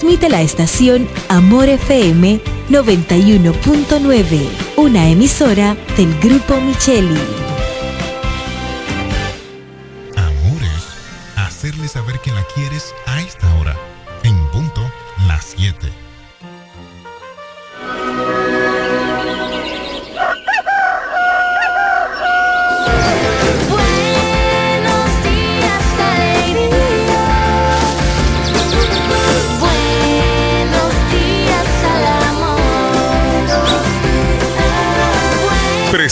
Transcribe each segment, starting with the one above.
Transmite la estación Amor FM 91.9, una emisora del Grupo Micheli.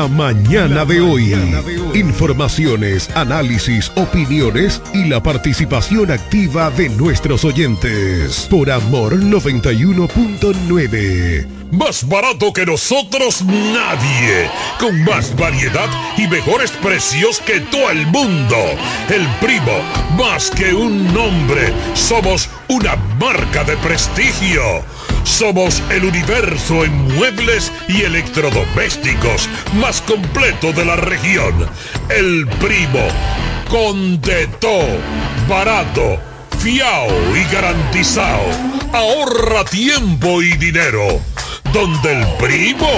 La mañana de hoy. Informaciones, análisis, opiniones y la participación activa de nuestros oyentes. Por Amor 91.9. Más barato que nosotros nadie. Con más variedad y mejores precios que todo el mundo. El primo, más que un nombre, somos una marca de prestigio. Somos el universo en muebles y electrodomésticos más completo de la región. El primo, con de barato, fiao y garantizado. Ahorra tiempo y dinero. Donde el primo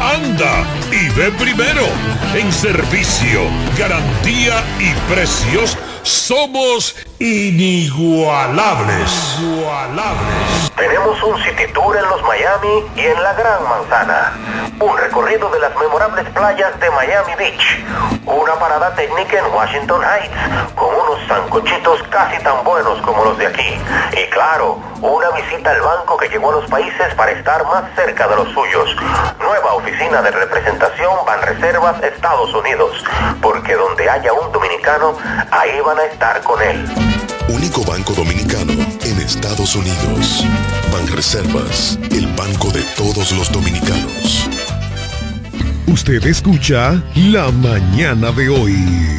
anda y ve primero. En servicio, garantía y precios somos inigualables. Tenemos un City Tour en los Miami y en la Gran Manzana. Un recorrido de las memorables playas de Miami Beach. Una parada técnica en Washington Heights con unos sancochitos casi tan buenos como los de aquí. Y claro, una visita al banco que llegó a los países para estar más cerca de los suyos. Nueva oficina de representación Banreservas Estados Unidos. Porque donde haya un dominicano, ahí van estar con él. Único banco dominicano en Estados Unidos. Banreservas, el banco de todos los dominicanos. Usted escucha La Mañana de hoy.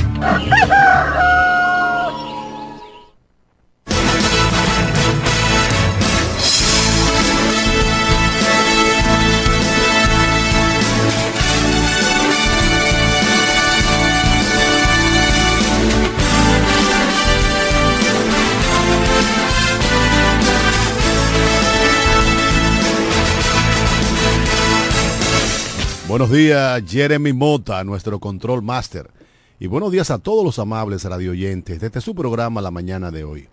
Buenos días, Jeremy Mota, nuestro control master. Y buenos días a todos los amables radioyentes de este su programa La Mañana de hoy.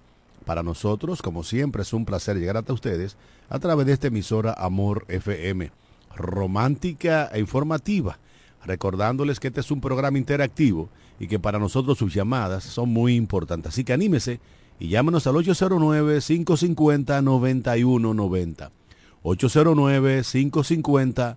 Para nosotros, como siempre, es un placer llegar hasta ustedes a través de esta emisora Amor FM, romántica e informativa, recordándoles que este es un programa interactivo y que para nosotros sus llamadas son muy importantes. Así que anímese y llámenos al 809-550-9190. 809-550-9190.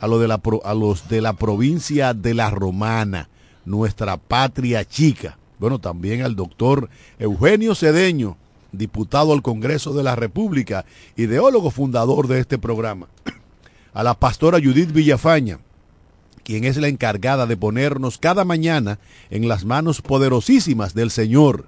a, los de la provincia de La Romana, nuestra patria chica. Bueno, también al doctor Eugenio Cedeño, diputado al Congreso de la República, ideólogo fundador de este programa. A la pastora Judith Villafaña, quien es la encargada de ponernos cada mañana en las manos poderosísimas del Señor.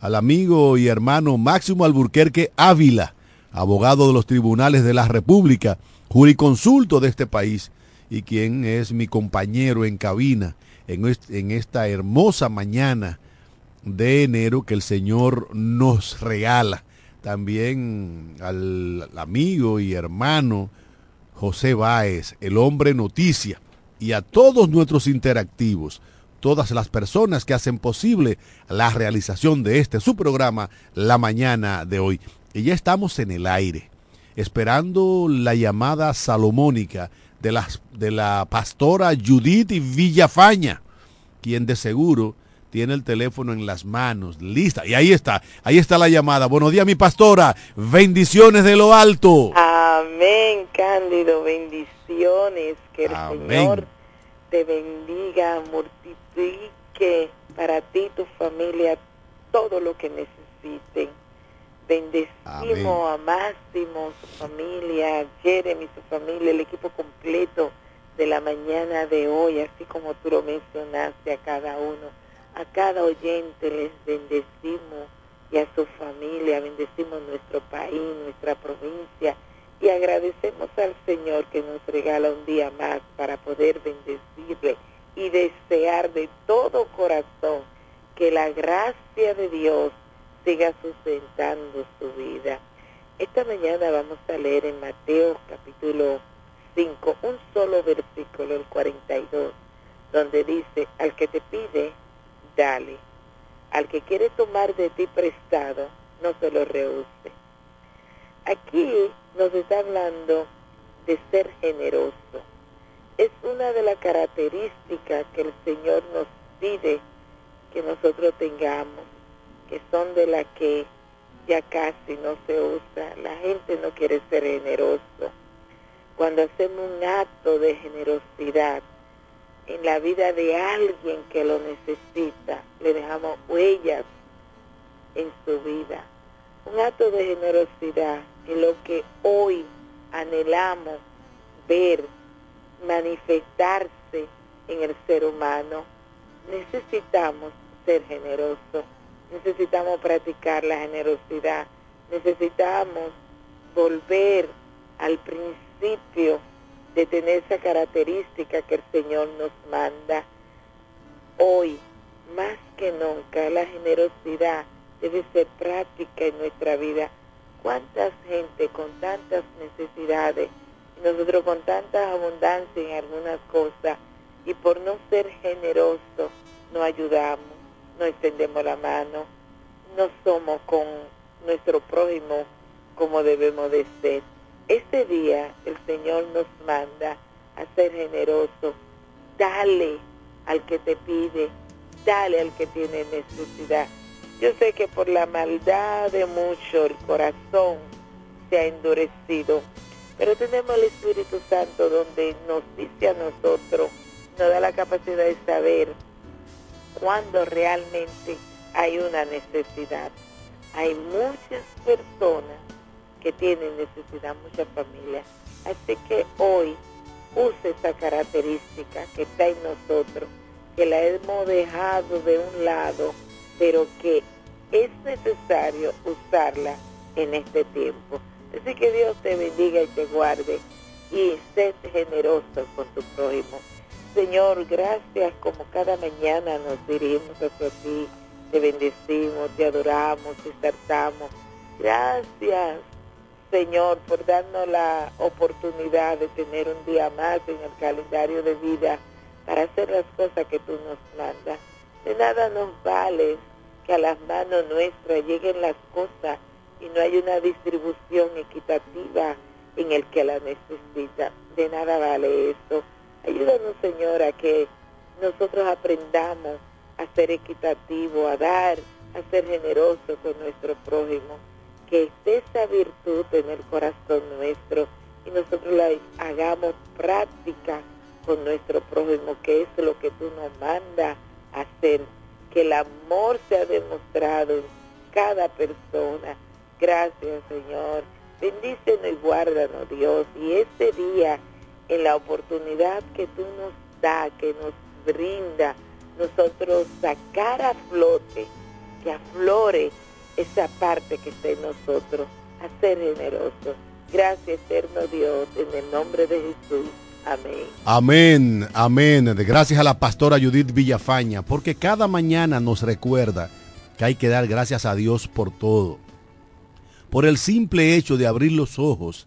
Al amigo y hermano Máximo Alburquerque Ávila, abogado de los tribunales de la República, juriconsulto de este país y quien es mi compañero en cabina en, est- en esta hermosa mañana de enero que el Señor nos regala. También al amigo y hermano José Báez, el hombre noticia, y a todos nuestros interactivos, todas las personas que hacen posible la realización de este su programa la mañana de hoy. Y ya estamos en el aire, esperando la llamada salomónica de la, de la pastora Judith Villafaña, quien de seguro tiene el teléfono en las manos, lista. Y ahí está, ahí está la llamada. Buenos días, mi pastora. Bendiciones de lo alto. Amén, Cándido. Bendiciones. Que el Señor te bendiga, multiplique para ti, tu familia, todo lo que necesiten. Bendecimos a Máximo, su familia, a Jeremy, su familia, el equipo completo de la mañana de hoy, así como tú lo mencionaste a cada uno. A cada oyente les bendecimos y a su familia, bendecimos nuestro país, nuestra provincia y agradecemos al Señor que nos regala un día más para poder bendecirle y desear de todo corazón que la gracia de Dios siga sustentando su vida. Esta mañana vamos a leer en Mateo capítulo 5 un solo versículo, el 42, donde dice, al que te pide, dale. Al que quiere tomar de ti prestado, no se lo rehúse. Aquí nos está hablando de ser generoso. Es una de las características que el Señor nos pide que nosotros tengamos que son de las que ya casi no se usa. La gente no quiere ser generoso. Cuando hacemos un acto de generosidad en la vida de alguien que lo necesita, le dejamos huellas en su vida. Un acto de generosidad en lo que hoy anhelamos ver manifestarse en el ser humano. Necesitamos ser generosos necesitamos practicar la generosidad, necesitamos volver al principio de tener esa característica que el Señor nos manda. Hoy, más que nunca, la generosidad debe ser práctica en nuestra vida. ¿Cuántas gente con tantas necesidades nosotros con tanta abundancia en algunas cosas y por no ser generosos no ayudamos? No extendemos la mano, no somos con nuestro prójimo como debemos de ser. Este día el Señor nos manda a ser generoso. Dale al que te pide, dale al que tiene necesidad. Yo sé que por la maldad de mucho el corazón se ha endurecido, pero tenemos el Espíritu Santo donde nos dice a nosotros, nos da la capacidad de saber cuando realmente hay una necesidad. Hay muchas personas que tienen necesidad, muchas familias. Así que hoy use esa característica que está en nosotros, que la hemos dejado de un lado, pero que es necesario usarla en este tiempo. Así que Dios te bendiga y te guarde y sé generoso con tu prójimo. Señor, gracias como cada mañana nos dirigimos hacia ti, te bendecimos, te adoramos, te exaltamos. Gracias, Señor, por darnos la oportunidad de tener un día más en el calendario de vida para hacer las cosas que tú nos mandas. De nada nos vale que a las manos nuestras lleguen las cosas y no hay una distribución equitativa en el que la necesita. De nada vale eso Ayúdanos, Señor, a que nosotros aprendamos a ser equitativo, a dar, a ser generoso con nuestro prójimo. Que esté esa virtud en el corazón nuestro y nosotros la hagamos práctica con nuestro prójimo, que es lo que tú nos mandas hacer. Que el amor sea demostrado en cada persona. Gracias, Señor. Bendícenos y guárdanos, Dios. Y este día en la oportunidad que tú nos da, que nos brinda, nosotros sacar a flote, que aflore esa parte que está en nosotros, a ser generosos. Gracias, eterno Dios, en el nombre de Jesús. Amén. Amén, amén. Gracias a la pastora Judith Villafaña, porque cada mañana nos recuerda que hay que dar gracias a Dios por todo. Por el simple hecho de abrir los ojos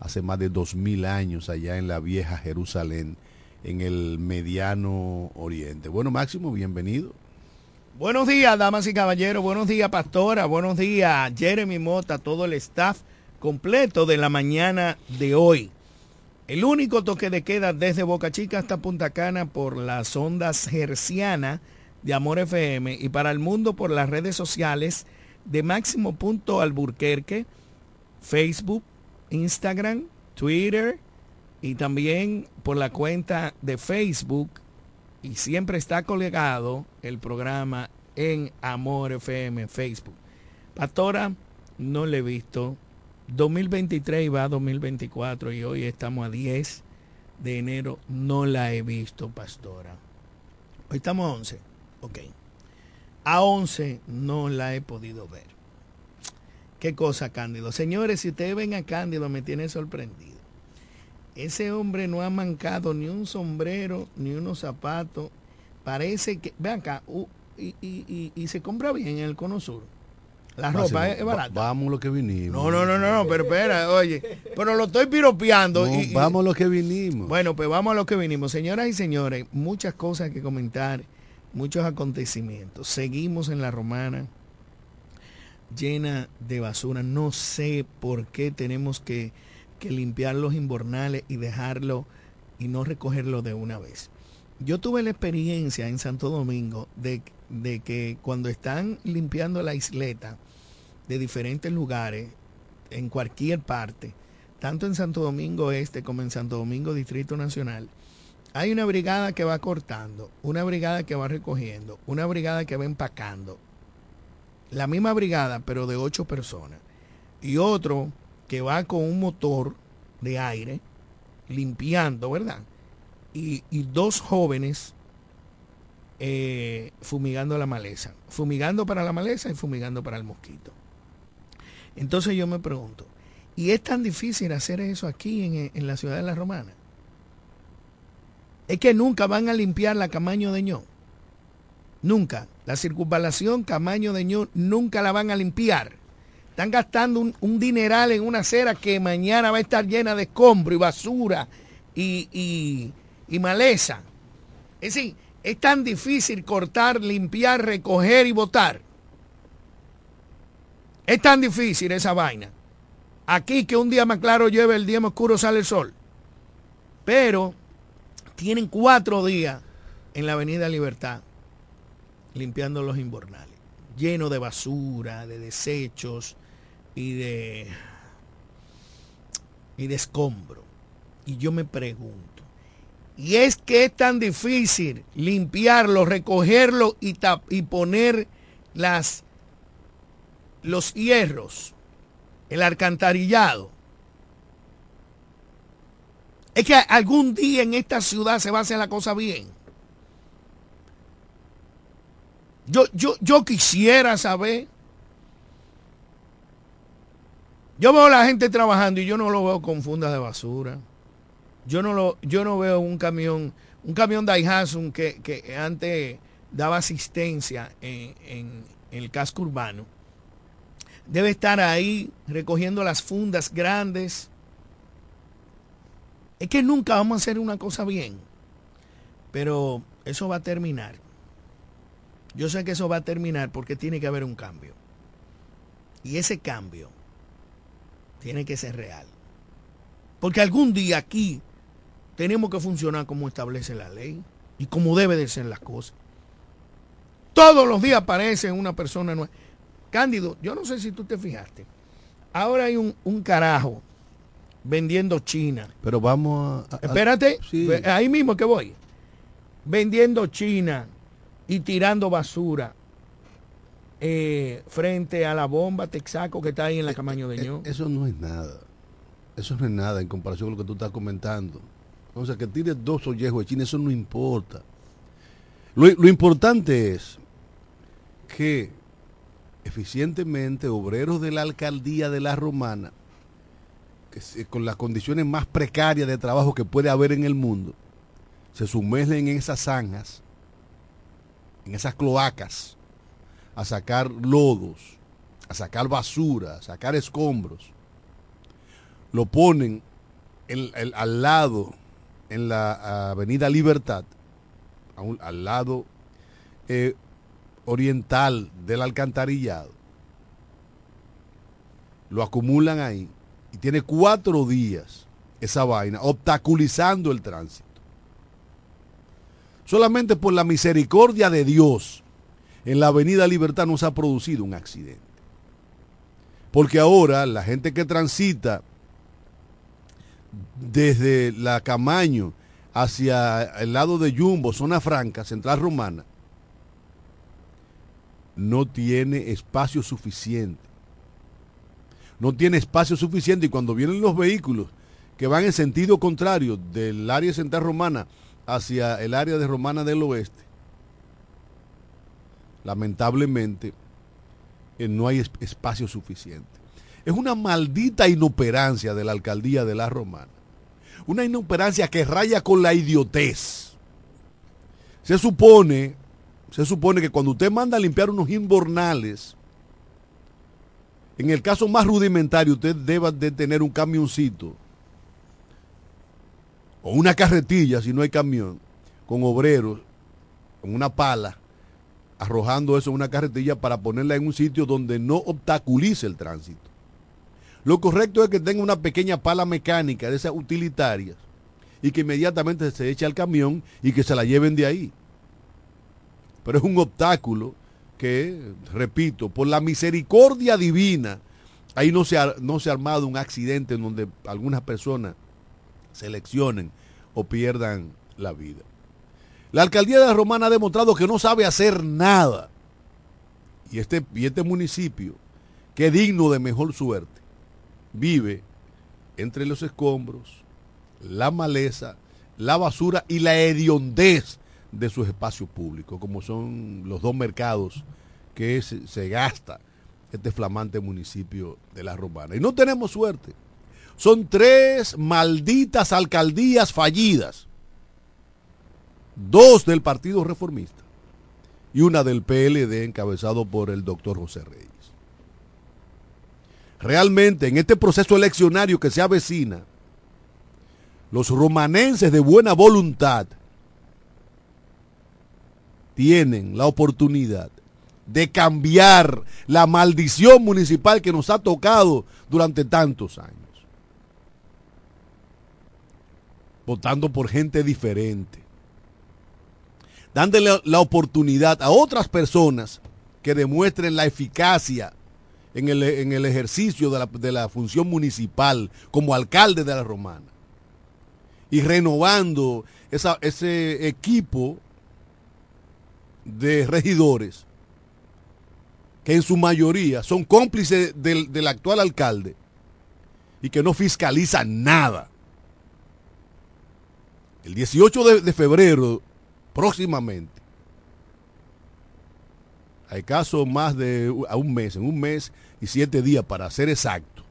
hace más de dos mil años allá en la vieja Jerusalén, en el mediano oriente. Bueno, Máximo, bienvenido. Buenos días, damas y caballeros. Buenos días, pastora. Buenos días, Jeremy Mota, todo el staff completo de la mañana de hoy. El único toque de queda desde Boca Chica hasta Punta Cana por las ondas hercianas de Amor FM y para el mundo por las redes sociales de Máximo Punto Alburquerque, Facebook, Instagram, Twitter y también por la cuenta de Facebook y siempre está colgado el programa en Amor FM Facebook. Pastora, no le he visto. 2023 va a 2024 y hoy estamos a 10 de enero. No la he visto, pastora. Hoy estamos a 11. Ok. A 11 no la he podido ver. Qué cosa, Cándido. Señores, si ustedes ven a Cándido, me tiene sorprendido. Ese hombre no ha mancado ni un sombrero, ni unos zapatos. Parece que, vean acá, y, se compra bien en el Cono Sur. La ropa es, barata. vamos lo que vinimos. No, no, no, no, pero espera, oye, pero lo estoy piropeando. y, vamos lo que vinimos. Bueno, pues vamos a lo que vinimos. Señoras y señores, muchas cosas que comentar, muchos acontecimientos. Seguimos en la romana llena de basura. No sé por qué tenemos que, limpiar los inbornales y dejarlo y no recogerlo de una vez. Yo tuve la experiencia en Santo Domingo de, de que cuando están limpiando la isleta de diferentes lugares, en cualquier parte, tanto en Santo Domingo Este como en Santo Domingo Distrito Nacional, hay una brigada que va cortando, una brigada que va recogiendo, una brigada que va empacando, la misma brigada, pero de ocho personas. Y otro que va con un motor de aire limpiando, ¿verdad? Y, dos jóvenes eh, fumigando la maleza. Fumigando para la maleza y fumigando para el mosquito. Entonces yo me pregunto, ¿y es tan difícil hacer eso aquí en, en la ciudad de La Romana? Es que nunca van a limpiar la Camaño de ño. Nunca. La circunvalación Camaño de Ño nunca la van a limpiar. Están gastando un, dineral en una acera que mañana va a estar llena de escombro y basura y, y maleza. Es decir, es tan difícil cortar, limpiar, recoger y botar. Es tan difícil esa vaina. Aquí que un día más claro lleve el día más oscuro sale el sol. Pero tienen cuatro días en la Avenida Libertad limpiando los invernales, lleno de basura, de desechos y de, y escombro. Y yo me pregunto, ¿y es que es tan difícil limpiarlo, recogerlo y, y poner las, los hierros, el alcantarillado? Es que algún día en esta ciudad se va a hacer la cosa bien. Yo, yo, yo quisiera saber. Yo veo a la gente trabajando y yo no lo veo con fundas de basura. Yo no lo, yo no veo un camión, un camión Daihatsu que, que antes daba asistencia en, en el casco urbano. Debe estar ahí recogiendo las fundas grandes. Es que nunca vamos a hacer una cosa bien. Pero eso va a terminar. Yo sé que eso va a terminar porque tiene que haber un cambio. Y ese cambio tiene que ser real. Porque algún día aquí tenemos que funcionar como establece la ley y como debe de ser las cosas. Todos los días aparece una persona nueva. Cándido, yo no sé si tú te fijaste. Ahora hay un, carajo vendiendo China. Pero vamos a... Espérate, ahí mismo que voy. Vendiendo China, y tirando basura eh, frente a la bomba Texaco que está ahí en la eh, Camaño de eh, Ño. Eso no es nada. Eso no es nada en comparación con lo que tú estás comentando. O sea, que tire dos ollejos de China, eso no importa. Lo, lo importante es que eficientemente obreros de la alcaldía de la Romana, que se- con las condiciones más precarias de trabajo que puede haber en el mundo, se sumergen en esas zanjas, en esas cloacas, a sacar lodos, a sacar basura, a sacar escombros. Lo ponen al lado, en la avenida Libertad, a un- al lado eh, oriental del alcantarillado. Lo acumulan ahí y tiene cuatro días esa vaina obstaculizando el tránsito. Solamente por la misericordia de Dios en la avenida Libertad no se ha producido un accidente. Porque ahora la gente que transita desde la Camaño hacia el lado de Jumbo, zona franca, central romana, no tiene espacio suficiente. No tiene espacio suficiente y cuando vienen los vehículos que van en sentido contrario del área central romana hacia el área de Romana del Oeste, lamentablemente eh, no hay es- espacio suficiente. Es una maldita inoperancia de la alcaldía de la Romana. Una inoperancia que raya con la idiotez. Se supone, se supone que cuando usted manda a limpiar unos inbornales, en el caso más rudimentario, usted deba de tener un camioncito o una carretilla, si no hay camión, con obreros, con una pala, arrojando eso en una carretilla para ponerla en un sitio donde no obstaculice el tránsito. Lo correcto es que tenga una pequeña pala mecánica de esas utilitarias y que inmediatamente se eche al camión y que se la lleven de ahí. Pero es un obstáculo que, repito, por la misericordia divina, ahí no se ha, no se ha armado un accidente en donde algunas personas se lesionen o pierdan la vida. La alcaldía de la Romana ha demostrado que no sabe hacer nada. Y este, y este municipio, que es digno de mejor suerte, vive entre los escombros, la maleza, la basura y la hediondez de sus espacios públicos, como son los dos mercados que se gasta este flamante municipio de la Romana. Y no tenemos suerte. Son tres malditas alcaldías fallidas. Dos del Partido Reformista y una del PLD encabezado por el doctor José Reyes. Realmente en este proceso eleccionario que se avecina, los romanenses de buena voluntad tienen la oportunidad de cambiar la maldición municipal que nos ha tocado durante tantos años. Votando por gente diferente. Dándole la oportunidad a otras personas que demuestren la eficacia en el, en el ejercicio de la, de la función municipal como alcalde de la Romana. Y renovando ese equipo de regidores que en su mayoría son cómplices del, del actual alcalde y que no fiscalizan nada. El 18 de, febrero, próximamente, hay caso más de a un mes, en un mes y siete días para ser exacto.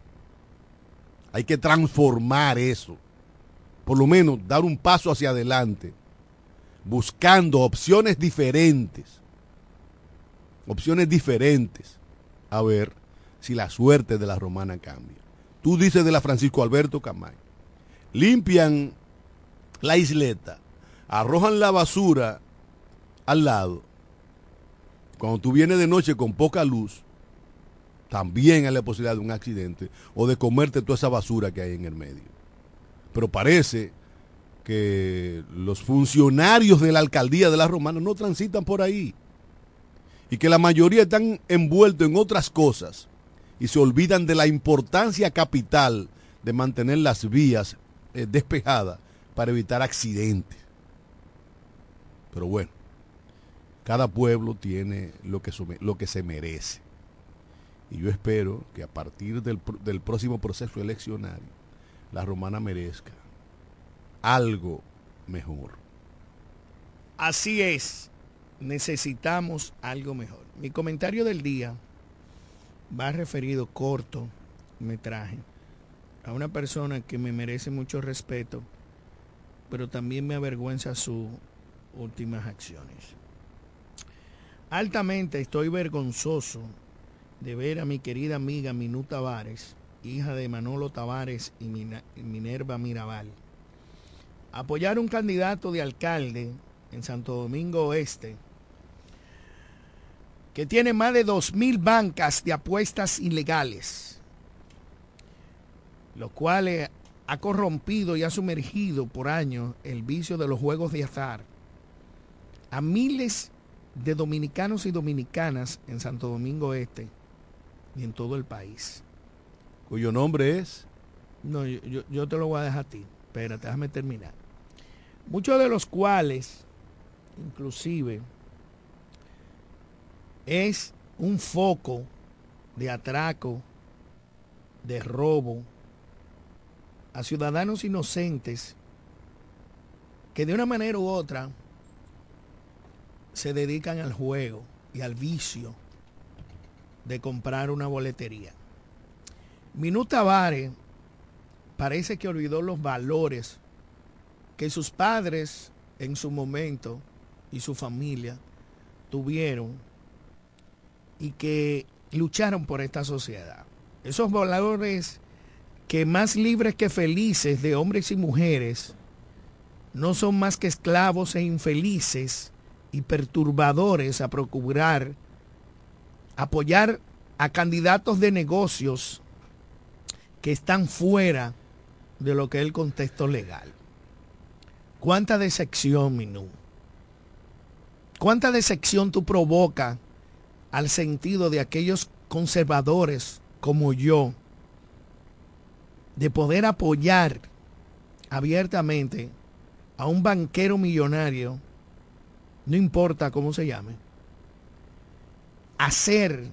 Hay que transformar eso. Por lo menos dar un paso hacia adelante, buscando opciones diferentes. Opciones diferentes. A ver si la suerte de la romana cambia. Tú dices de la Francisco Alberto Camay. Limpian la isleta, arrojan la basura al lado. Cuando tú vienes de noche con poca luz, también hay la posibilidad de un accidente o de comerte toda esa basura que hay en el medio. Pero parece que los funcionarios de la alcaldía de la Romana no transitan por ahí y que la mayoría están envueltos en otras cosas y se olvidan de la importancia capital de mantener las vías eh, despejadas para evitar accidentes. Pero bueno, cada pueblo tiene lo que, lo que se merece. Y yo espero que a partir del, del próximo proceso eleccionario, la romana merezca algo mejor. Así es, necesitamos algo mejor. Mi comentario del día va referido corto metraje a una persona que me merece mucho respeto, pero también me avergüenza sus últimas acciones. Altamente estoy vergonzoso de ver a mi querida amiga Minú Tavares, hija de Manolo Tavares y Minerva Mirabal, apoyar un candidato de alcalde en Santo Domingo Oeste que tiene más de 2.000 bancas de apuestas ilegales, lo cual ha corrompido y ha sumergido por años el vicio de los juegos de azar a miles de dominicanos y dominicanas en Santo Domingo Este y en todo el país. ¿Cuyo nombre es? No, yo, yo te lo voy a dejar a ti. Espérate, déjame terminar. Muchos de los cuales, inclusive, es un foco de atraco, de robo a ciudadanos inocentes que de una manera u otra se dedican al juego y al vicio de comprar una boletería. Minuta Tavares parece que olvidó los valores que sus padres en su momento y su familia tuvieron y que lucharon por esta sociedad. Esos valores que más libres que felices de hombres y mujeres no son más que esclavos e infelices y perturbadores a procurar apoyar a candidatos de negocios que están fuera de lo que es el contexto legal. ¿Cuánta decepción, Minú? ¿Cuánta decepción tú provocas al sentido de aquellos conservadores como yo de poder apoyar abiertamente a un banquero millonario, no importa cómo se llame, a ser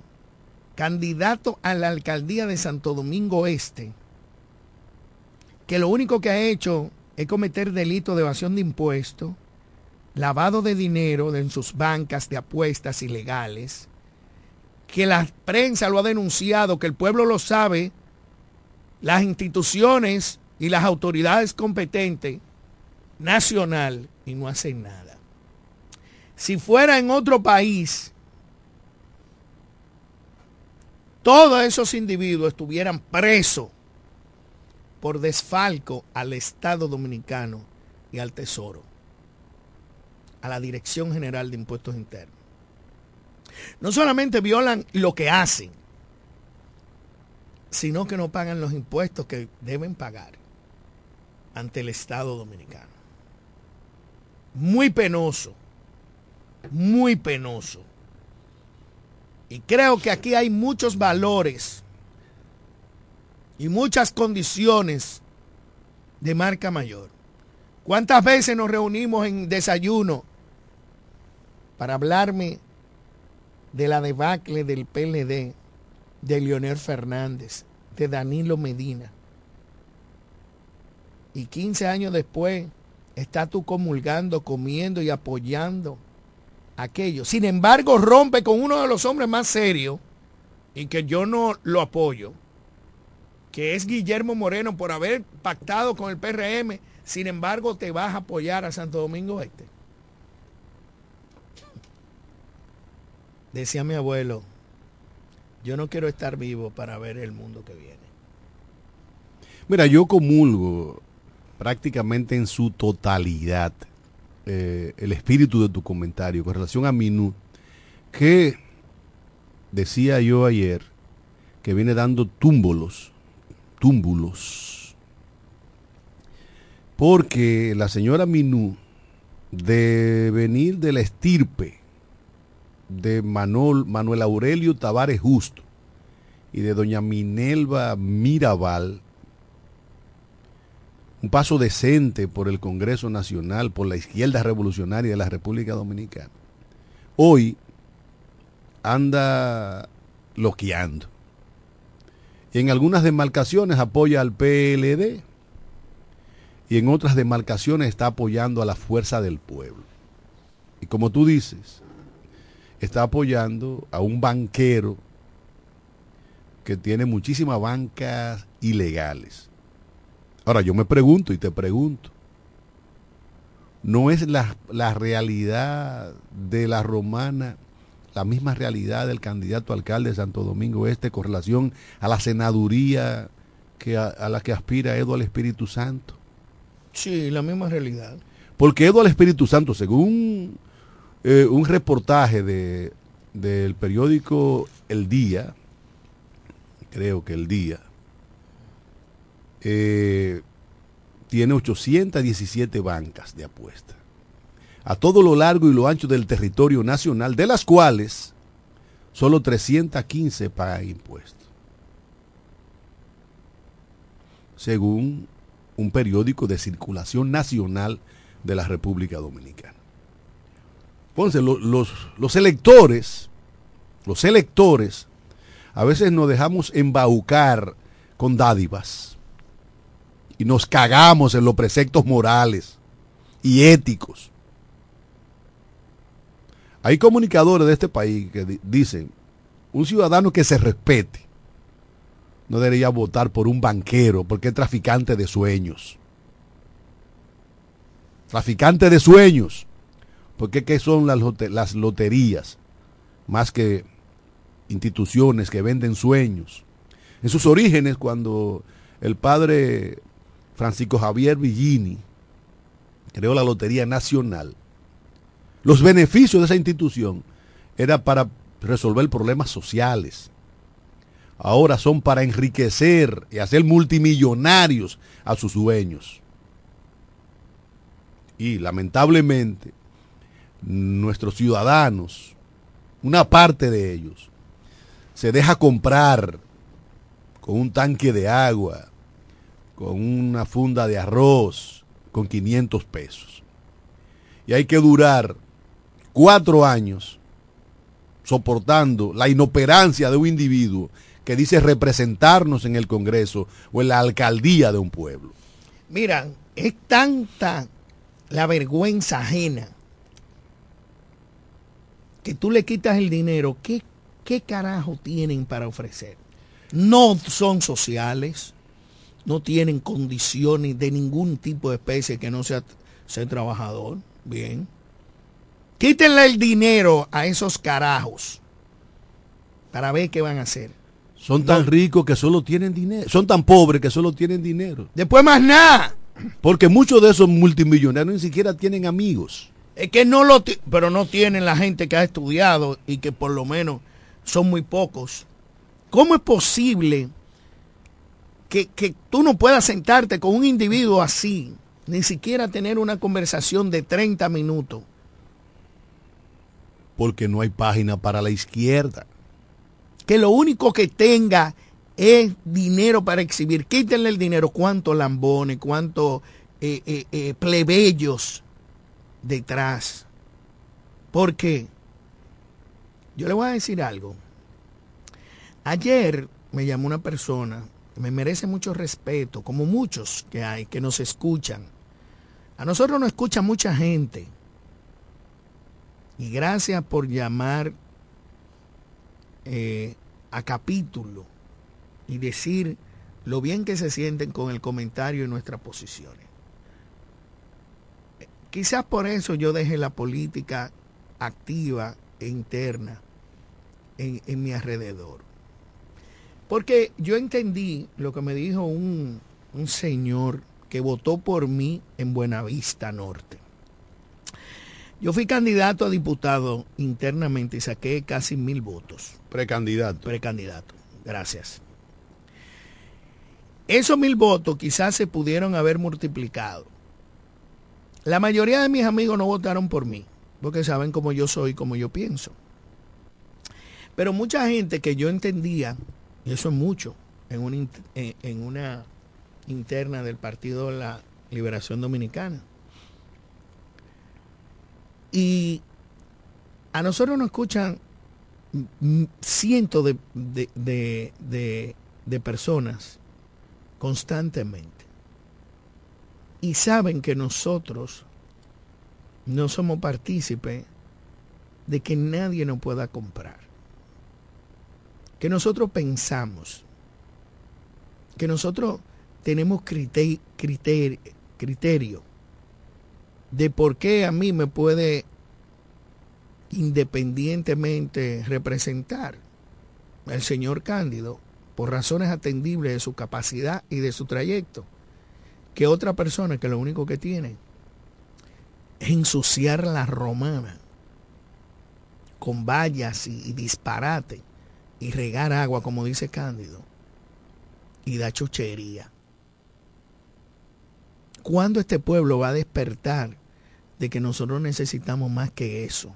candidato a la alcaldía de Santo Domingo Este, que lo único que ha hecho es cometer delito de evasión de impuestos, lavado de dinero en sus bancas de apuestas ilegales, que la prensa lo ha denunciado, que el pueblo lo sabe, las instituciones y las autoridades competentes nacional y no hacen nada. Si fuera en otro país, todos esos individuos estuvieran presos por desfalco al Estado Dominicano y al Tesoro, a la Dirección General de Impuestos Internos no solamente violan lo que hacen, sino que no pagan los impuestos que deben pagar ante el Estado dominicano. Muy penoso, muy penoso. Y creo que aquí hay muchos valores y muchas condiciones de marca mayor. ¿Cuántas veces nos reunimos en desayuno para hablarme de la debacle del PLD, de Leonel Fernández, de Danilo Medina. Y 15 años después, está tú comulgando, comiendo y apoyando aquello. Sin embargo, rompe con uno de los hombres más serios, y que yo no lo apoyo, que es Guillermo Moreno por haber pactado con el PRM. Sin embargo, te vas a apoyar a Santo Domingo Este. Decía mi abuelo, yo no quiero estar vivo para ver el mundo que viene. Mira, yo comulgo prácticamente en su totalidad eh, el espíritu de tu comentario con relación a Minú, que decía yo ayer que viene dando túmbulos, túmbulos, porque la señora Minú, de venir de la estirpe de Manuel, Manuel Aurelio Tavares Justo y de doña Minelva Mirabal, un paso decente por el Congreso Nacional, por la izquierda revolucionaria de la República Dominicana, hoy anda loqueando. Y en algunas demarcaciones apoya al PLD. y en otras demarcaciones está apoyando a la fuerza del pueblo. Y como tú dices, está apoyando a un banquero que tiene muchísimas bancas ilegales. Ahora yo me pregunto y te pregunto, ¿no es la, la realidad de la romana la misma realidad del candidato alcalde de Santo Domingo Este con relación a la senaduría que a, la que aspira Edo al Espíritu Santo? Sí, la misma realidad. Porque Edo al Espíritu Santo, según eh, un reportaje de, del periódico El Día, creo que El Día, eh, tiene 817 bancas de apuestas a todo lo largo y lo ancho del territorio nacional, de las cuales solo 315 pagan impuestos. Según un periódico de circulación nacional de la República Dominicana. Entonces, los, los electores, los electores, a veces nos dejamos embaucar con dádivas y nos cagamos en los preceptos morales y éticos hay comunicadores de este país que dicen, un ciudadano que se respete no debería votar por un banquero porque es traficante de sueños. Traficante de sueños. Porque ¿qué son las, loterías? Más que instituciones que venden sueños. En sus orígenes, cuando el padre Francisco Javier Villini creó la Lotería Nacional, los beneficios de esa institución era para resolver problemas sociales. Ahora son para enriquecer y hacer multimillonarios a sus dueños. Y lamentablemente, nuestros ciudadanos, una parte de ellos, se deja comprar con un tanque de agua, con una funda de arroz, con 500 pesos. Y hay que durar cuatro años soportando la inoperancia de un individuo que dice representarnos en el Congreso o en la alcaldía de un pueblo. Mira, es tanta la vergüenza ajena que tú le quitas el dinero, ¿qué, qué carajo tienen para ofrecer? No son sociales, no tienen condiciones de ningún tipo de especie que no sea ser trabajador, bien Quítenle el dinero a esos carajos para ver qué van a hacer. Son tan ricos que solo tienen dinero. Son tan pobres que solo tienen dinero. Después más nada. Porque muchos de esos multimillonarios ni siquiera tienen amigos. Es que no lo pero no tienen la gente que ha estudiado y que por lo menos son muy pocos. ¿Cómo es posible que, que tú no puedas sentarte con un individuo así, ni siquiera tener una conversación de 30 minutos? porque no hay página para la izquierda. Que lo único que tenga es dinero para exhibir. Quítenle el dinero. ¿Cuántos lambones, cuántos eh, eh, eh, plebeyos detrás? Porque yo le voy a decir algo. Ayer me llamó una persona que me merece mucho respeto, como muchos que hay, que nos escuchan. A nosotros nos escucha mucha gente y gracias por llamar eh, a capítulo y decir lo bien que se sienten con el comentario y nuestras posiciones. Quizás por eso yo dejé la política activa e interna en, en mi alrededor. Porque yo entendí lo que me dijo un, un señor que votó por mí en Buenavista Norte. Yo fui candidato a diputado internamente y saqué casi mil votos. Precandidato. Precandidato. Gracias. Esos mil votos quizás se pudieron haber multiplicado. La mayoría de mis amigos no votaron por mí, porque saben cómo yo soy, cómo yo pienso. Pero mucha gente que yo entendía, y eso es mucho, en una, interna del Partido de la Liberación Dominicana, y a nosotros nos escuchan cientos de, personas constantemente. Y saben que nosotros no somos partícipes de que nadie nos pueda comprar. Que nosotros pensamos, que nosotros tenemos criterio, criterio de por qué a mí me puede independientemente representar el señor Cándido por razones atendibles de su capacidad y de su trayecto que otra persona que lo único que tiene es ensuciar la romana con vallas y, disparate y regar agua, como dice Cándido, y da chuchería. ¿Cuándo este pueblo va a despertar de que nosotros necesitamos más que eso?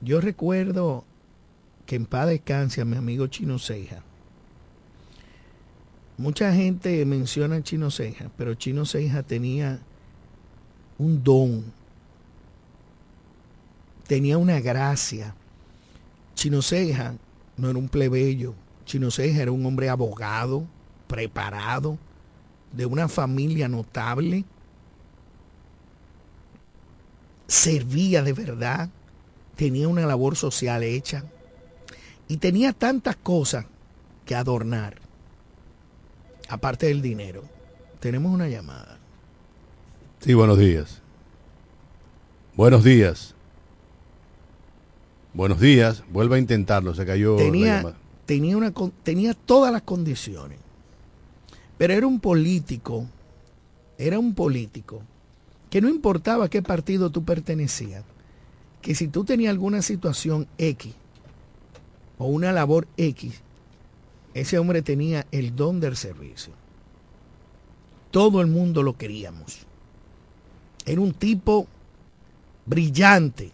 Yo recuerdo que en paz descanse mi amigo Chino Ceja. Mucha gente menciona a Chino Ceja, pero Chino Ceja tenía un don, tenía una gracia. Chino Ceja no era un plebeyo, Chino Ceja era un hombre abogado, preparado, de una familia notable, servía de verdad, tenía una labor social hecha. Y tenía tantas cosas que adornar, aparte del dinero. Tenemos una llamada. Sí, buenos días. Buenos días. Buenos días. Vuelve a intentarlo, se cayó. Tenía, tenía, una, tenía todas las condiciones. Pero era un político, era un político, que no importaba qué partido tú pertenecías, que si tú tenías alguna situación X o una labor X, ese hombre tenía el don del servicio. Todo el mundo lo queríamos. Era un tipo brillante.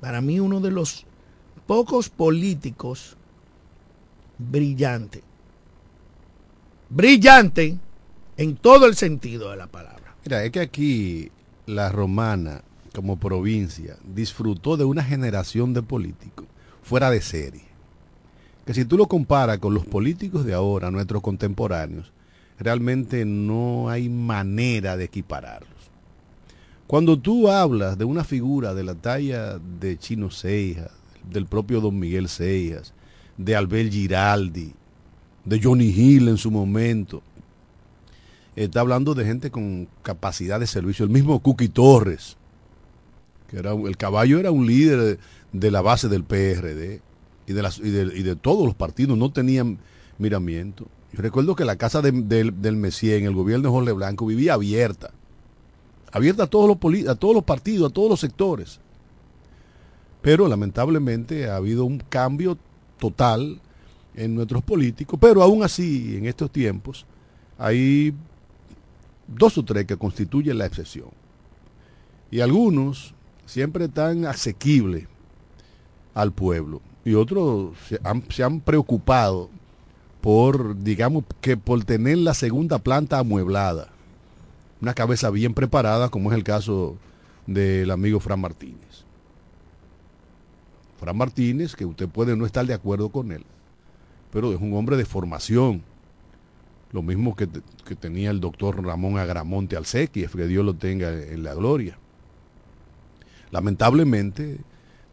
Para mí uno de los pocos políticos brillante. Brillante en todo el sentido de la palabra. Mira, es que aquí la romana como provincia disfrutó de una generación de políticos fuera de serie. Que si tú lo comparas con los políticos de ahora, nuestros contemporáneos, realmente no hay manera de equipararlos. Cuando tú hablas de una figura de la talla de Chino Seijas, del propio Don Miguel Seijas, de Albert Giraldi, de Johnny Hill en su momento, está hablando de gente con capacidad de servicio, el mismo Cookie Torres, que era el caballo era un líder de, la base del PRD y de, las, y de, todos los partidos, no tenían miramiento. Yo recuerdo que la casa del Messier en el gobierno de Jorge Blanco vivía abierta, abierta a todos, los a todos los partidos, a todos los sectores. Pero lamentablemente ha habido un cambio total en nuestros políticos, pero aún así, en estos tiempos, hay dos o tres que constituyen la excepción. Y algunos siempre tan asequible al pueblo. Y otros se han, preocupado por, digamos, que por tener la segunda planta amueblada. Una cabeza bien preparada, como es el caso del amigo Fran Martínez. Fran Martínez, que usted puede no estar de acuerdo con él, pero es un hombre de formación. Lo mismo que, que tenía el doctor Ramón Agramonte Alsequi, que Dios lo tenga en la gloria lamentablemente,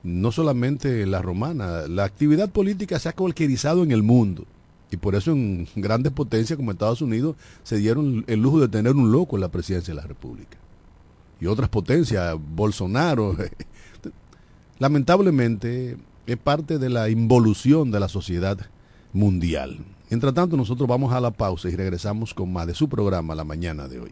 no solamente la romana, la actividad política se ha cualquierizado en el mundo. Y por eso en grandes potencias como Estados Unidos se dieron el lujo de tener un loco en la presidencia de la República. Y otras potencias, Bolsonaro. Lamentablemente es parte de la involución de la sociedad mundial. Mientras tanto, nosotros vamos a la pausa y regresamos con más de su programa la mañana de hoy.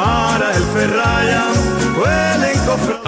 para el ferraya, huele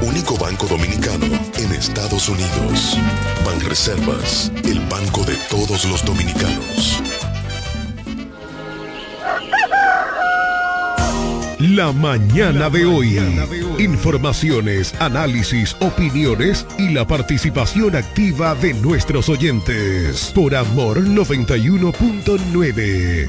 Único banco dominicano en Estados Unidos. Banreservas, el banco de todos los dominicanos. La mañana de hoy. Informaciones, análisis, opiniones y la participación activa de nuestros oyentes. Por Amor 91.9.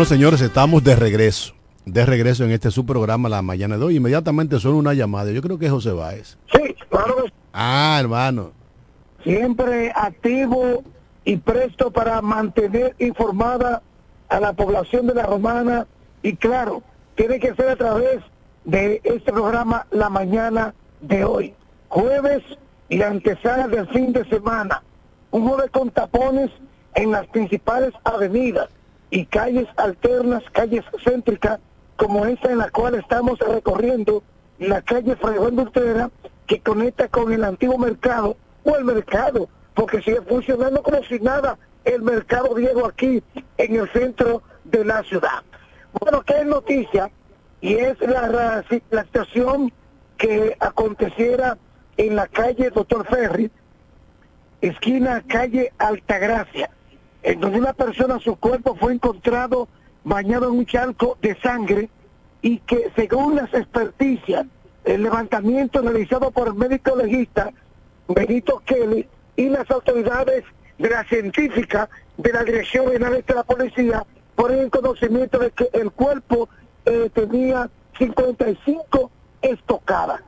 Bueno, señores, estamos de regreso. De regreso en este su programa La Mañana de hoy. Inmediatamente suena una llamada. Yo creo que es José Báez. Sí, claro. Ah, hermano. Siempre activo y presto para mantener informada a la población de la Romana. Y claro, tiene que ser a través de este programa La Mañana de hoy. Jueves y antesala del fin de semana. Un jueves con tapones en las principales avenidas y calles alternas, calles céntricas, como esta en la cual estamos recorriendo, la calle Fray Juan Dulcera, que conecta con el antiguo mercado, o el mercado, porque sigue funcionando como si nada el mercado Diego aquí en el centro de la ciudad. Bueno, ¿qué es noticia? Y es la, la, situación que aconteciera en la calle Doctor Ferry, esquina calle Altagracia, en donde una persona, su cuerpo fue encontrado bañado en un charco de sangre y que según las experticias, el levantamiento realizado por el médico legista Benito Kelly y las autoridades de la científica de la Dirección General de la Policía ponen en conocimiento de que el cuerpo eh, tenía 55 estocadas.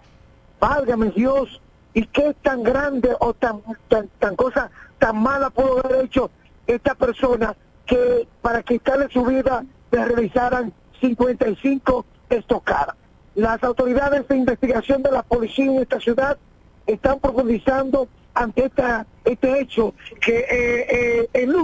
Válgame Dios, ¿y qué tan grande o tan, tan, tan cosa tan mala pudo haber hecho esta persona que para quitarle su vida le realizaran 55 estocadas? Las autoridades de investigación de la policía en esta ciudad están profundizando ante esta, este hecho que eh, eh,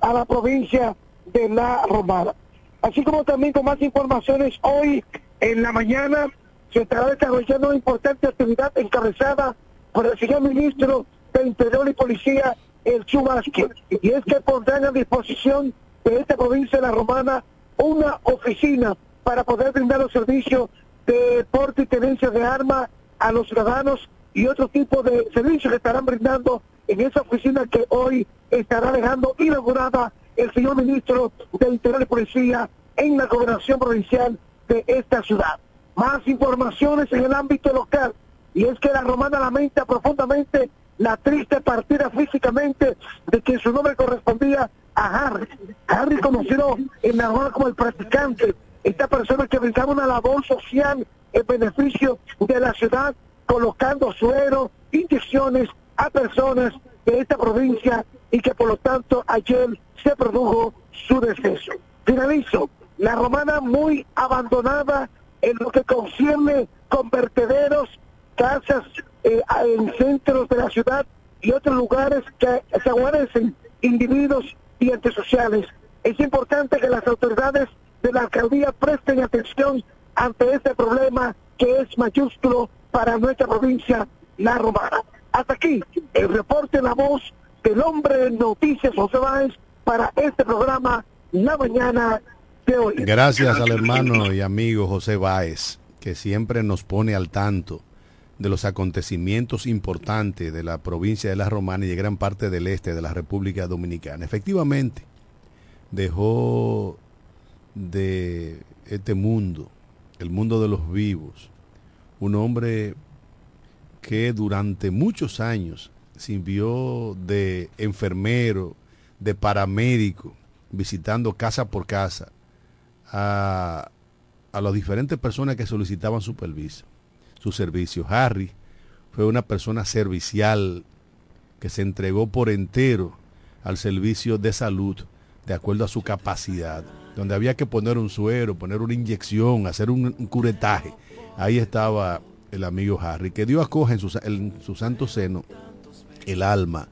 a la provincia de La Romana. Así como también con más informaciones, hoy en la mañana se estará desarrollando una importante actividad encabezada por el señor ministro de Interior y Policía, el Chubasque. Y es que pondrán a disposición de esta provincia de La Romana una oficina para poder brindar los servicios de porte y tenencia de armas a los ciudadanos y otro tipo de servicios que estarán brindando en esa oficina que hoy estará dejando inaugurada el señor ministro de Interior y Policía en la gobernación provincial de esta ciudad. Más informaciones en el ámbito local y es que la romana lamenta profundamente la triste partida físicamente de que su nombre correspondía a Harry. Harry conocido en la romana como el practicante, esta persona que brindaba una labor social en beneficio de la ciudad colocando suero, inyecciones a personas de esta provincia y que por lo tanto ayer se produjo su deceso. Finalizo, la romana muy abandonada en lo que concierne con vertederos, casas eh, en centros de la ciudad y otros lugares que se aguarden individuos y entes sociales. Es importante que las autoridades de la alcaldía presten atención ante este problema que es mayúsculo para nuestra provincia, La Romana. Hasta aquí el reporte en la voz del hombre de noticias José Báez para este programa La Mañana de hoy. Gracias al hermano y amigo José Báez, que siempre nos pone al tanto de los acontecimientos importantes de la provincia de La Romana y de gran parte del este de la República Dominicana. Efectivamente, dejó de este mundo, el mundo de los vivos, un hombre que durante muchos años sirvió de enfermero, de paramédico, visitando casa por casa a, a las diferentes personas que solicitaban su servicio. Su servicio. Harry fue una persona servicial que se entregó por entero al servicio de salud de acuerdo a su capacidad. Donde había que poner un suero, poner una inyección, hacer un, curetaje ahí estaba el amigo Harry, que Dios acoge en su, santo seno el alma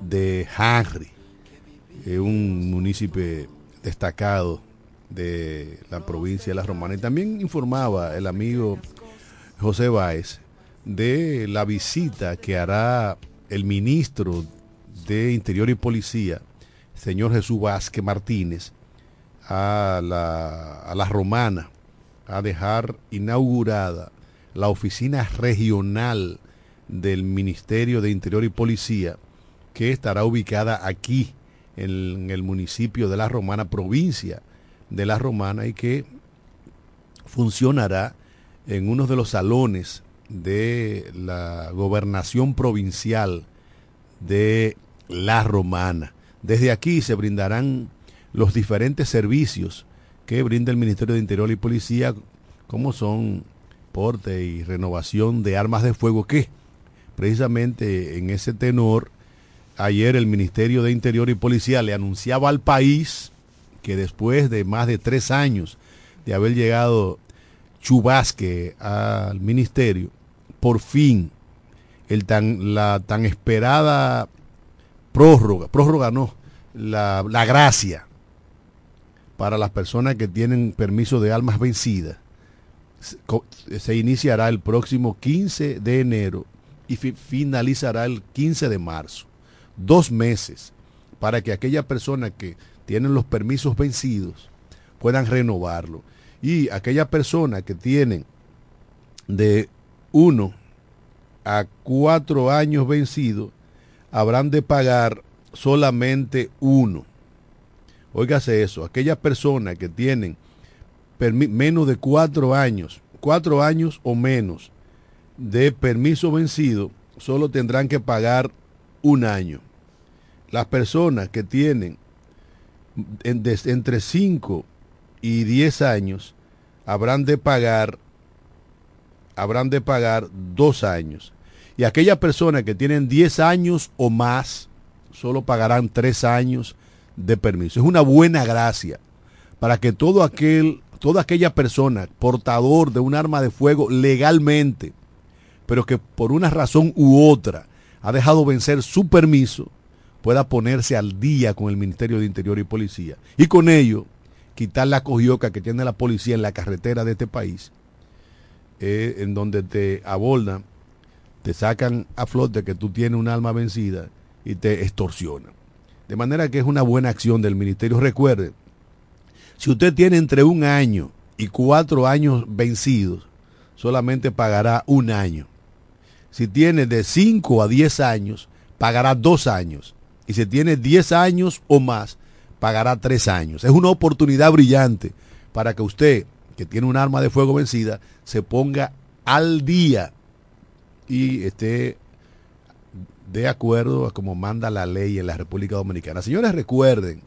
de Harry, eh, un municipio destacado de la provincia de La Romana. Y también informaba el amigo José Báez de la visita que hará el ministro de Interior y Policía, señor Jesús Vázquez Martínez, a la, a la Romana a dejar inaugurada la oficina regional del Ministerio de Interior y Policía, que estará ubicada aquí, en, el municipio de La Romana, provincia de La Romana, y que funcionará en uno de los salones de la gobernación provincial de La Romana. Desde aquí se brindarán los diferentes servicios que brinda el Ministerio de Interior y Policía, como son porte y renovación de armas de fuego, que precisamente en ese tenor, ayer el Ministerio de Interior y Policía le anunciaba al país que después de más de tres años de haber llegado Chubasque al ministerio, por fin el tan, la tan esperada prórroga, prórroga no, la, la gracia para las personas que tienen permiso de almas vencidas se iniciará el próximo 15 de enero y finalizará el 15 de marzo. Dos meses para que aquellas personas que tienen los permisos vencidos puedan renovarlo. Y aquellas personas que tienen de uno a cuatro años vencidos, habrán de pagar solamente uno. Óigase eso, aquellas personas que tienen menos de cuatro años, cuatro años o menos de permiso vencido, solo tendrán que pagar un año. Las personas que tienen entre 5 y 10 años habrán de pagar habrán de pagar dos años. Y aquellas personas que tienen 10 años o más solo pagarán tres años de permiso. Es una buena gracia para que todo aquel, toda aquella persona portador de un arma de fuego legalmente, pero que por una razón u otra ha dejado vencer su permiso, pueda ponerse al día con el Ministerio de Interior y Policía. Y con ello, quitar la cogioca que tiene la policía en la carretera de este país, eh, en donde te abordan, te sacan a flote que tú tienes un alma vencida y te extorsionan. De manera que es una buena acción del ministerio. Recuerde, si usted tiene entre un año y cuatro años vencidos, solamente pagará un año. Si tiene de cinco a diez años, pagará dos años. Y si tiene diez años o más, pagará tres años. Es una oportunidad brillante para que usted, que tiene un arma de fuego vencida, se ponga al día y esté de acuerdo a como manda la ley en la República Dominicana. Señores, recuerden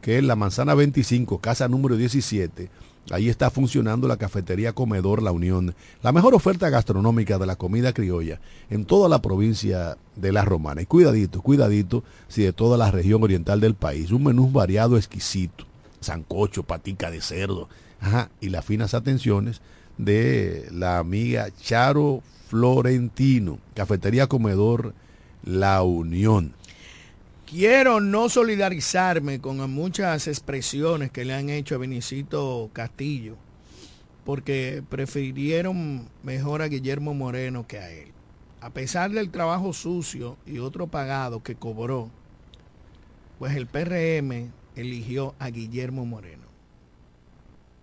que en la Manzana 25, casa número 17, ahí está funcionando la cafetería Comedor La Unión, la mejor oferta gastronómica de la comida criolla en toda la provincia de La Romana. Y cuidadito, cuidadito, si de toda la región oriental del país, un menú variado exquisito, sancocho, patica de cerdo, ajá, y las finas atenciones de la amiga Charo Florentino, cafetería Comedor la unión. Quiero no solidarizarme con muchas expresiones que le han hecho a Benicito Castillo, porque prefirieron mejor a Guillermo Moreno que a él. A pesar del trabajo sucio y otro pagado que cobró, pues el PRM eligió a Guillermo Moreno,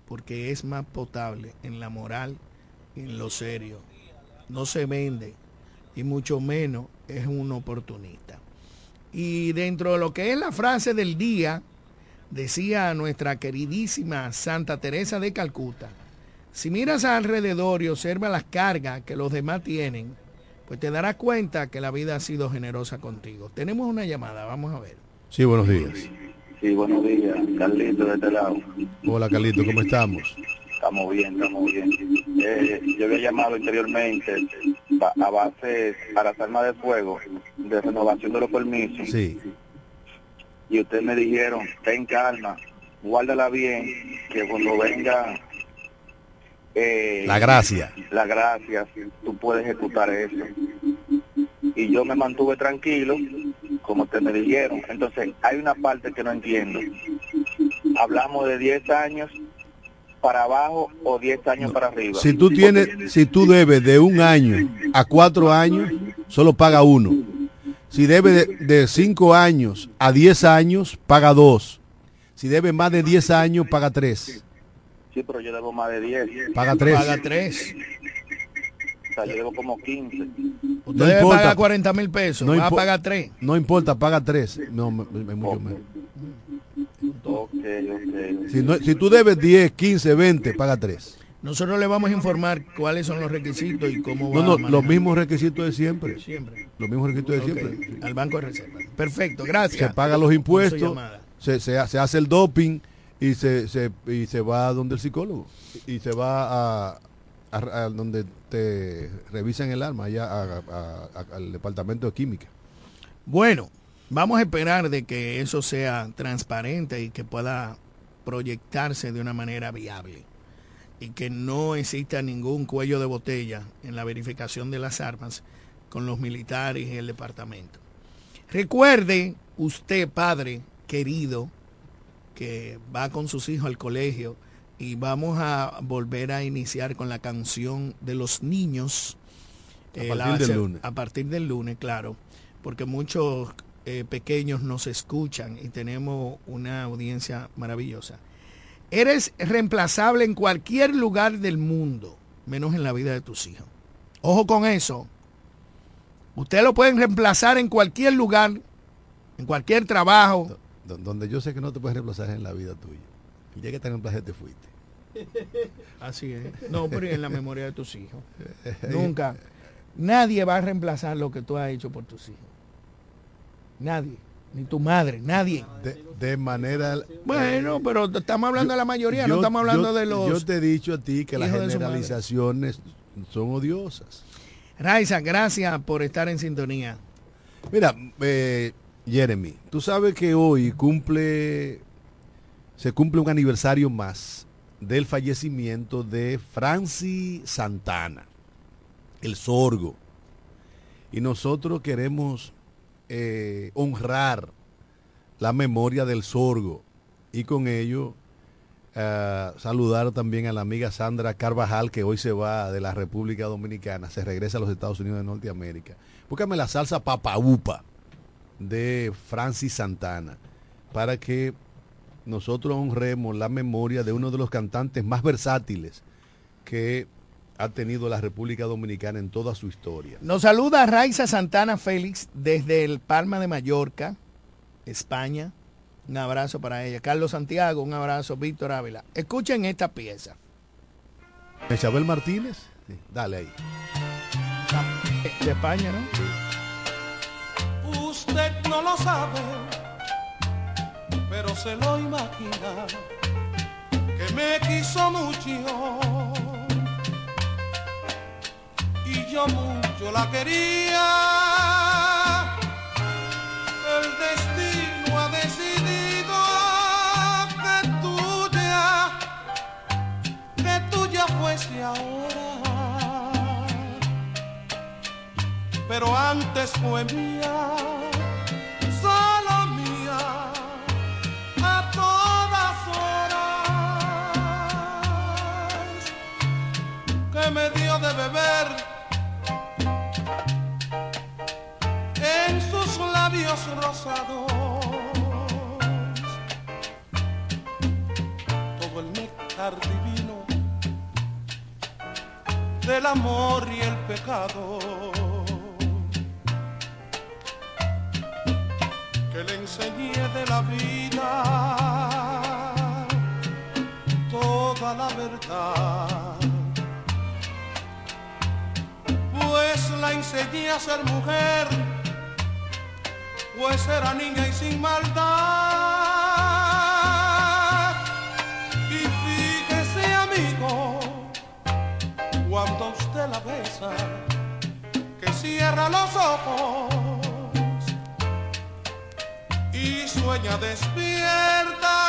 porque es más potable en la moral y en lo serio. No se vende, y mucho menos es un oportunista. Y dentro de lo que es la frase del día, decía nuestra queridísima Santa Teresa de Calcuta, si miras alrededor y observas las cargas que los demás tienen, pues te darás cuenta que la vida ha sido generosa contigo. Tenemos una llamada, vamos a ver. Sí, buenos días. Sí, buenos días, Carlito de este lado. Hola Carlito, ¿cómo estamos? Estamos bien, estamos bien. Eh, yo había llamado anteriormente a base para las armas de fuego, de renovación de los permisos. Sí. Y ustedes me dijeron, ten calma, guárdala bien, que cuando venga... Eh, la gracia. La gracia, tú puedes ejecutar eso. Y yo me mantuve tranquilo, como ustedes me dijeron. Entonces, hay una parte que no entiendo. Hablamos de 10 años para abajo o 10 años para arriba. Si tú tienes, si tú debes de un año a cuatro años, solo paga uno. Si debe de 5 años a 10 años, paga dos. Si debe más de 10 años, paga tres. Sí, pero yo debo más de 10. Paga tres. Paga tres. O sea, yo debo como 15. Usted no debe importa. pagar 40 mil pesos, no va a pagar tres. No importa, paga tres. No, es mucho menos. Si, no, si tú debes 10, 15, 20, paga 3. Nosotros le vamos a informar cuáles son los requisitos y cómo va No, no, los mismos requisitos de siempre. Siempre. Los mismos requisitos de okay. siempre. Al Banco de Reserva. Perfecto, gracias. Se pagan los impuestos, se, se, se, hace el doping y se, se, y se va a donde el psicólogo. Y se va a, a, a donde te revisan el arma, allá al departamento de química. Bueno, Vamos a esperar de que eso sea transparente y que pueda proyectarse de una manera viable y que no exista ningún cuello de botella en la verificación de las armas con los militares y el departamento. Recuerde usted, padre querido, que va con sus hijos al colegio y vamos a volver a iniciar con la canción de los niños a partir, eh, del, lunes. a partir del lunes, claro, porque muchos eh, pequeños nos escuchan y tenemos una audiencia maravillosa. Eres reemplazable en cualquier lugar del mundo, menos en la vida de tus hijos. Ojo con eso. Usted lo pueden reemplazar en cualquier lugar, en cualquier trabajo. Donde yo sé que no te puedes reemplazar en la vida tuya. Y ya que te reemplazé te fuiste. Así es. No, pero en la memoria de tus hijos. Nunca. Nadie va a reemplazar lo que tú has hecho por tus hijos. Nadie. Ni tu madre, nadie. De, manera... Bueno, pero estamos hablando de la mayoría, no estamos hablando de los... Yo te he dicho a ti que las generalizaciones son odiosas. Raiza, gracias por estar en sintonía. Mira, eh, Jeremy, tú sabes que hoy cumple, se cumple un aniversario más del fallecimiento de Francis Santana, el sorgo. Y nosotros queremos eh, honrar la memoria del sorgo y con ello eh, saludar también a la amiga Sandra Carvajal que hoy se va de la República Dominicana, se regresa a los Estados Unidos de Norteamérica. Búscame la salsa papaupa de Francis Santana para que nosotros honremos la memoria de uno de los cantantes más versátiles que ha tenido la República Dominicana en toda su historia. Nos saluda Raiza Santana Félix desde el Palma de Mallorca, España. Un abrazo para ella. Carlos Santiago, un abrazo. Víctor Ávila. Escuchen esta pieza. Isabel Martínez, dale ahí. De España, ¿no? Usted no lo sabe, pero se lo imagina que me quiso mucho yo mucho la quería. El destino ha decidido que tuya, que tuya fuese ahora. Pero antes fue mía, solo mía, a todas horas, que me labios rosados, todo el néctar divino del amor y el pecado. Que le enseñé de la vida toda la verdad. Pues la enseñé a ser mujer pues era niña y sin maldad. Y fíjese amigo, cuando usted la besa, que cierra los ojos y sueña despierta.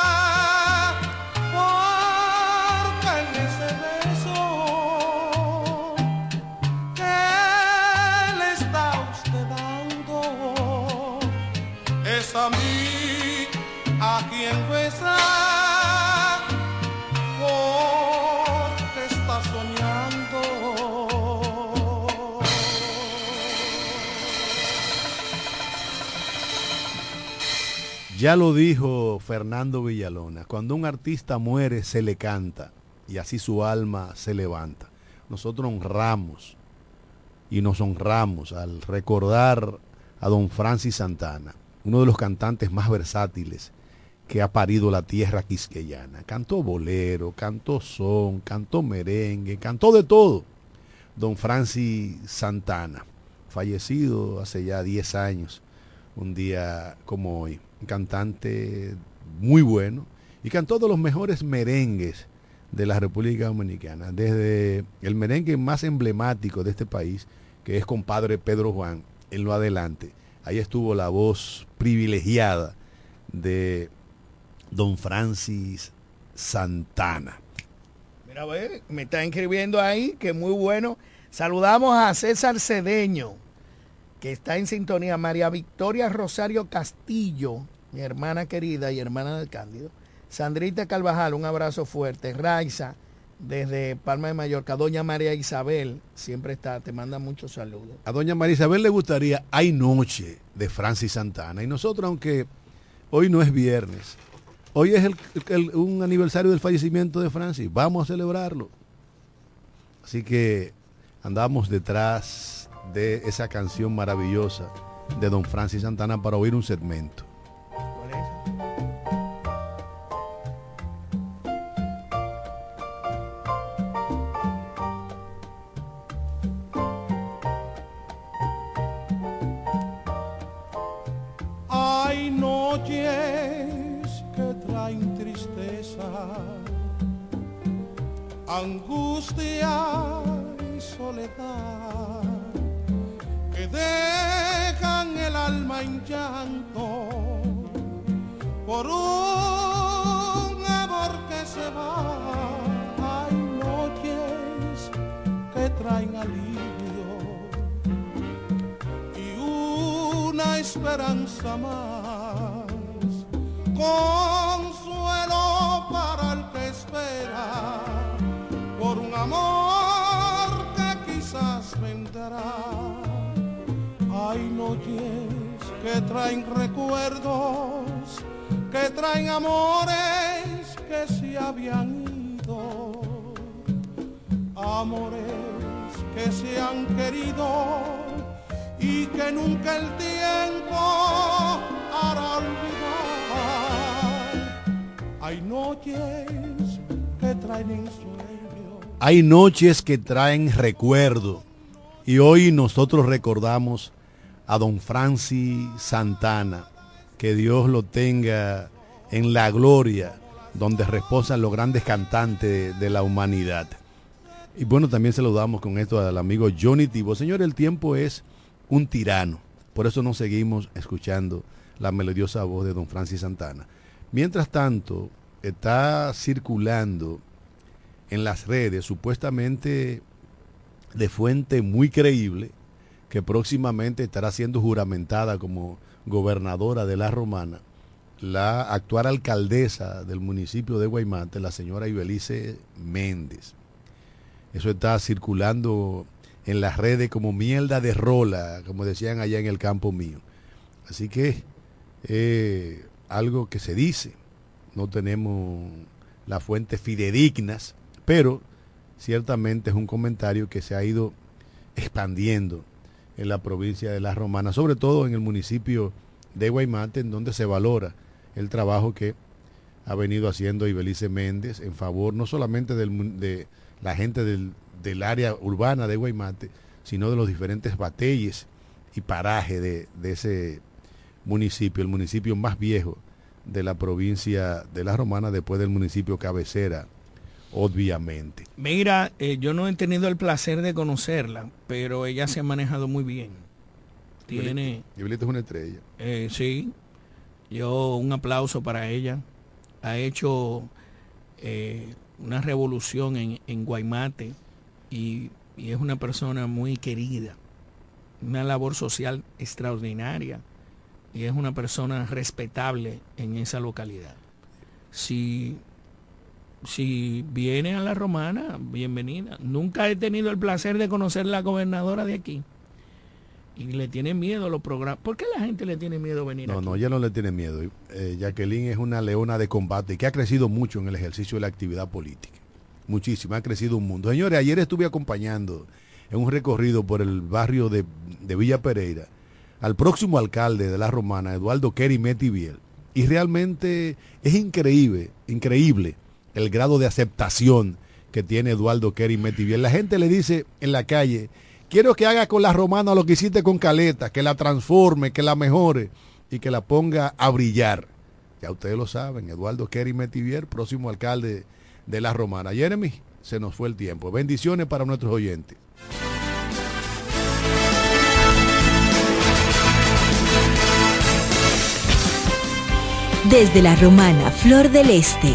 Ya lo dijo Fernando Villalona, cuando un artista muere se le canta y así su alma se levanta. Nosotros honramos y nos honramos al recordar a don Francis Santana uno de los cantantes más versátiles que ha parido la tierra quisqueyana. Cantó bolero, cantó son, cantó merengue, cantó de todo. Don Francis Santana, fallecido hace ya 10 años, un día como hoy. Un cantante muy bueno y cantó de los mejores merengues de la República Dominicana. Desde el merengue más emblemático de este país, que es compadre Pedro Juan, en lo adelante Ahí estuvo la voz privilegiada de don Francis Santana. Mira, ve, me está escribiendo ahí, que muy bueno. Saludamos a César Cedeño, que está en sintonía. María Victoria Rosario Castillo, mi hermana querida y hermana del Cándido. Sandrita Carvajal, un abrazo fuerte. Raiza, desde Palma de Mallorca. Doña María Isabel siempre está, te manda muchos saludos. A doña María Isabel le gustaría Hay Noche de Francis Santana. Y nosotros, aunque hoy no es viernes, hoy es un aniversario del fallecimiento de Francis, vamos a celebrarlo. Así que andamos detrás de esa canción maravillosa de Don Francis Santana para oír un segmento. Hay noches que traen tristeza, angustia y soledad, dejan el alma en llanto por un amor que se va. Hay noches que traen alivio y una esperanza más, consuelo traen recuerdos, que traen amores que se habían ido, amores que se han querido y que nunca el tiempo hará olvidar. Hay noches que traen ensueño. Hay noches que traen recuerdo y hoy nosotros recordamos a don Francis Santana, que Dios lo tenga en la gloria donde reposan los grandes cantantes de la humanidad. Y bueno, también saludamos con esto al amigo Johnny Tibo. Señor, el tiempo es un tirano. Por eso nos seguimos escuchando la melodiosa voz de don Francis Santana. Mientras tanto, está circulando en las redes, supuestamente de fuente muy creíble, que próximamente estará siendo juramentada como gobernadora de la Romana, la actual alcaldesa del municipio de Guaymate, la señora Ibelice Méndez. Eso está circulando en las redes como mierda de rola, como decían allá en el campo mío. Así que eh, algo que se dice, no tenemos las fuentes fidedignas, pero ciertamente es un comentario que se ha ido expandiendo en la provincia de La Romana, sobre todo en el municipio de Guaymate, en donde se valora el trabajo que ha venido haciendo Ibelice Méndez en favor no solamente de la gente del, del, área urbana de Guaymate, sino de los diferentes batalles y parajes de, de ese municipio, el municipio más viejo de la provincia de La Romana después del municipio cabecera, obviamente. Mira, eh, yo no he tenido el placer de conocerla, pero ella se ha manejado muy bien. Tiene... Ibelita es una estrella. Eh, sí, yo un aplauso para ella. Ha hecho eh, una revolución en, en Guaymate y, y es una persona muy querida. Una labor social extraordinaria y es una persona respetable en esa localidad. Si, si viene a la romana, bienvenida. Nunca he tenido el placer de conocer la gobernadora de aquí. Y le tiene miedo los programas. ¿Por qué la gente le tiene miedo a venir No, aquí? no, ella no le tiene miedo. Eh, Jacqueline es una leona de combate que ha crecido mucho en el ejercicio de la actividad política. Muchísimo, ha crecido un mundo. Señores, ayer estuve acompañando en un recorrido por el barrio de, de Villa Pereira al próximo alcalde de la Romana, Eduardo Kerry Metiviel. Y realmente es increíble, increíble el grado de aceptación que tiene Eduardo Kerry Metiviel. La gente le dice en la calle, quiero que haga con la Romana lo que hiciste con Caleta, que la transforme, que la mejore y que la ponga a brillar. Ya ustedes lo saben, Eduardo Kerry Metivier, próximo alcalde de la Romana. Jeremy, se nos fue el tiempo. Bendiciones para nuestros oyentes. Desde la romana Flor del Este,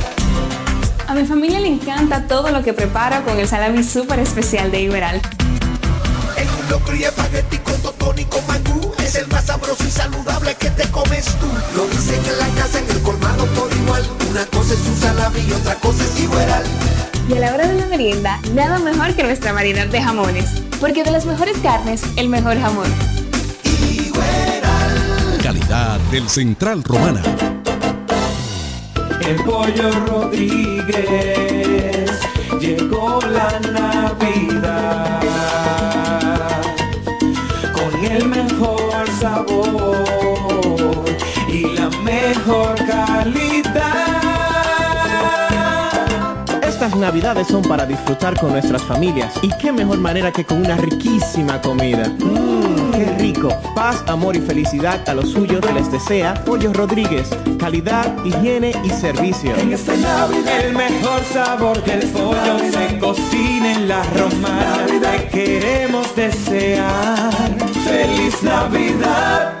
A mi familia le encanta todo lo que preparo con el salami súper especial de Iberal. Un locro y espagueti con totón y con mangú. Es el más sabroso y saludable que te comes tú. Lo dicen en la casa, en el colmado por igual. Una cosa es un salami y otra cosa es igual. Y a la hora de la merienda, nada mejor que nuestra variedad de jamones. Porque de las mejores carnes, el mejor jamón. Calidad del Central Romana. El pollo Rodríguez llegó la Navidad con el mejor sabor y la mejor calidad. Navidades son para disfrutar con nuestras familias y qué mejor manera que con una riquísima comida. Mmm, qué rico. Paz, amor y felicidad a los suyos que les desea Pollo Rodríguez. Calidad, higiene y servicio. En esta Navidad el mejor sabor del pollo se cocina en la romana. Te queremos desear feliz Navidad.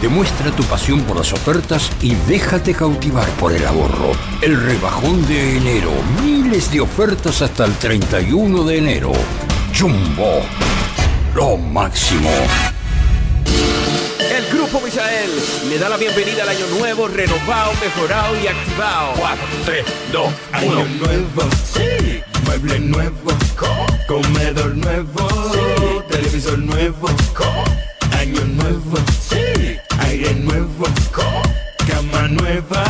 Demuestra tu pasión por las ofertas y déjate cautivar por el ahorro. El rebajón de enero. Miles de ofertas hasta el 31 de enero. Jumbo. Lo máximo. El Grupo Misael le da la bienvenida al año nuevo, renovado, mejorado y activado. 4, 3, 2, Año nuevo, sí. Mueble nuevo, comedor nuevo, televisor nuevo, año nuevo, sí. Aire nuevo, cama nueva,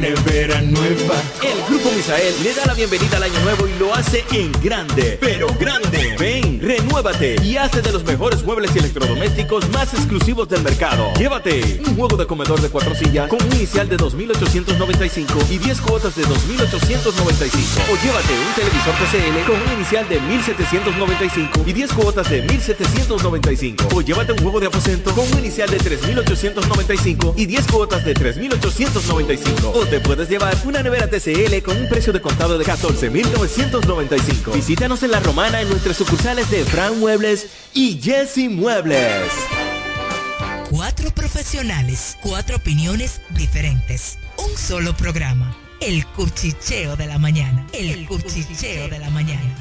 nevera nueva. El Grupo Misael le da la bienvenida al año nuevo y lo hace en grande, pero grande. Ven, renuévate y hace de los mejores muebles y electrodomésticos más exclusivos del mercado. Llévate un juego de comedor de cuatro sillas con un inicial de 2.895 y 10 cuotas de 2.895. O llévate un televisor TCL con un inicial de 1.795 y 10 cuotas de 1.795. O llévate un juego de aposento con un inicial de 3.895 y 10 cuotas de 3.895. O te puedes llevar una nevera TCL con un precio de contado de 14.995. Visítanos en La Romana en nuestras sucursales de Fran Muebles y Jesse Muebles. Cuatro profesionales, cuatro opiniones diferentes. Un solo programa. El cuchicheo de la mañana. El cuchicheo de la mañana.